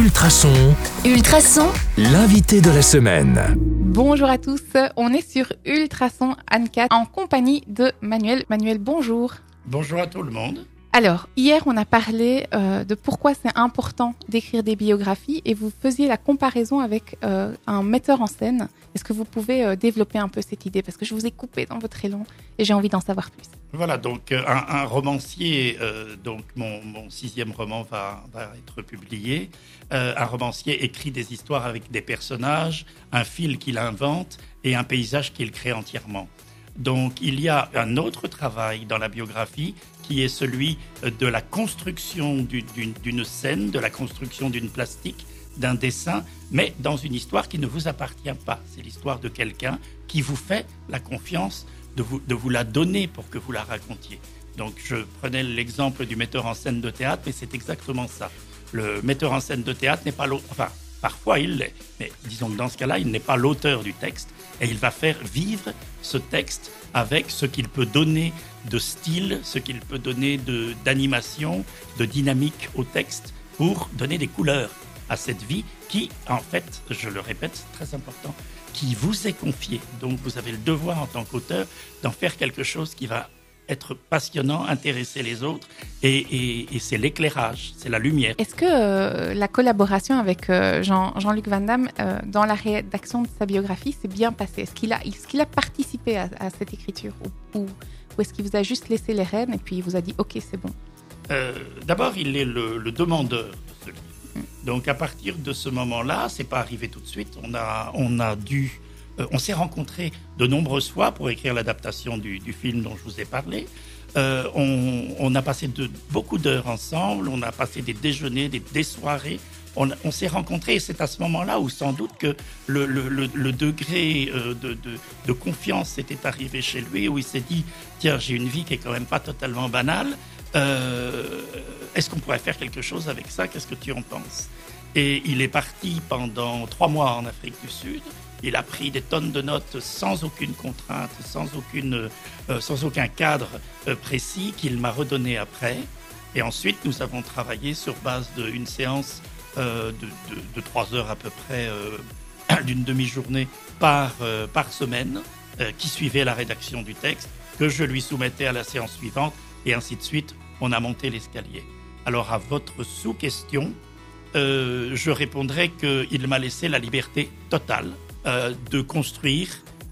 Ultrason, Ultrason, l'invité de la semaine. Bonjour à tous, on est sur Ultrason Anne-Cat en compagnie de Manuel. Manuel, bonjour. Bonjour à tout le monde. Alors, hier, on a parlé euh, de pourquoi c'est important d'écrire des biographies et vous faisiez la comparaison avec euh, un metteur en scène. Est-ce que vous pouvez euh, développer un peu cette idée? Parce que je vous ai coupé dans votre élan et j'ai envie d'en savoir plus. Voilà, donc un, romancier, donc mon, sixième roman va, va être publié. Un romancier écrit des histoires avec des personnages, un fil qu'il invente et un paysage qu'il crée entièrement. Donc il y a un autre travail dans la biographie qui est celui euh, de la construction du- d'une scène, de la construction d'une plastique, d'un dessin, mais dans une histoire qui ne vous appartient pas. C'est l'histoire de quelqu'un qui vous fait la confiance de vous, de vous la donner pour que vous la racontiez. Donc je prenais l'exemple du metteur en scène de théâtre, mais c'est exactement ça. Le metteur en scène de théâtre n'est pas l'auteur, enfin parfois il l'est, mais disons que dans ce cas-là, il n'est pas l'auteur du texte et il va faire vivre ce texte avec ce qu'il peut donner de style, ce qu'il peut donner de- d'animation, de, dynamique au texte pour donner des couleurs à cette vie qui, en fait, je le répète, c'est très important, qui vous est confiée. Donc vous avez le devoir en tant qu'auteur d'en faire quelque chose qui va être passionnant, intéresser les autres, et, et- et c'est l'éclairage, c'est la lumière. Est-ce que euh, la collaboration avec euh, Jean- Jean-Luc Van Damme euh, dans la rédaction de sa biographie s'est bien passée? Est-ce qu'il a, est-ce qu'il a participé à, à cette écriture? Ou, ou- ou est-ce qu'il vous a juste laissé les rênes et puis il vous a dit OK, c'est bon? D'abord, il est le, le demandeur de ce livre. Donc, à partir de ce moment-là, c'est pas arrivé tout de suite. On a, on a dû, euh, on s'est rencontrés de nombreuses fois pour écrire l'adaptation du, film dont je vous ai parlé. Euh, on, a passé beaucoup d'heures ensemble. On a passé des déjeuners, des, soirées. On, s'est rencontrés et c'est à ce moment-là où sans doute que le, degré euh, de, confiance était arrivé chez lui, où il s'est dit tiens j'ai une vie qui est quand même pas totalement banale. Est-ce qu'on pourrait faire quelque chose avec ça? Qu'est-ce que tu en penses? Et il est parti pendant trois mois en Afrique du Sud. Il a pris des tonnes de notes sans aucune contrainte, sans, aucune, euh, sans aucun cadre euh, précis qu'il m'a redonné après. Et ensuite, nous avons travaillé sur base d'une séance euh, de, trois heures à peu près, euh, d'une demi-journée par, euh, par semaine, euh, qui suivait la rédaction du texte, que je lui soumettais à la séance suivante, et ainsi de suite. On a monté l'escalier. Alors, à votre sous-question, euh, je répondrai qu'il m'a laissé la liberté totale euh, de construire,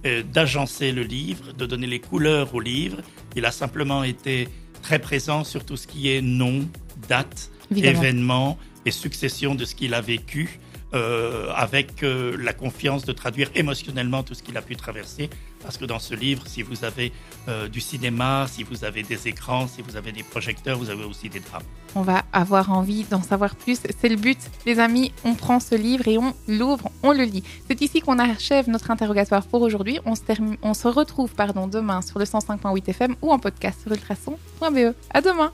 euh, d'agencer le livre, de donner les couleurs au livre. Il a simplement été très présent sur tout ce qui est nom, date, Évidemment. événement et succession de ce qu'il a vécu, euh, avec euh, la confiance de traduire émotionnellement tout ce qu'il a pu traverser. Parce que dans ce livre, si vous avez euh, du cinéma, si vous avez des écrans, si vous avez des projecteurs, vous avez aussi des drames. On va avoir envie d'en savoir plus. C'est le but, les amis. On prend ce livre et on l'ouvre, on le lit. C'est ici qu'on achève notre interrogatoire pour aujourd'hui. On se, on se retrouve pardon, demain sur le 105.8 FM ou en podcast sur ultrason.be. À demain!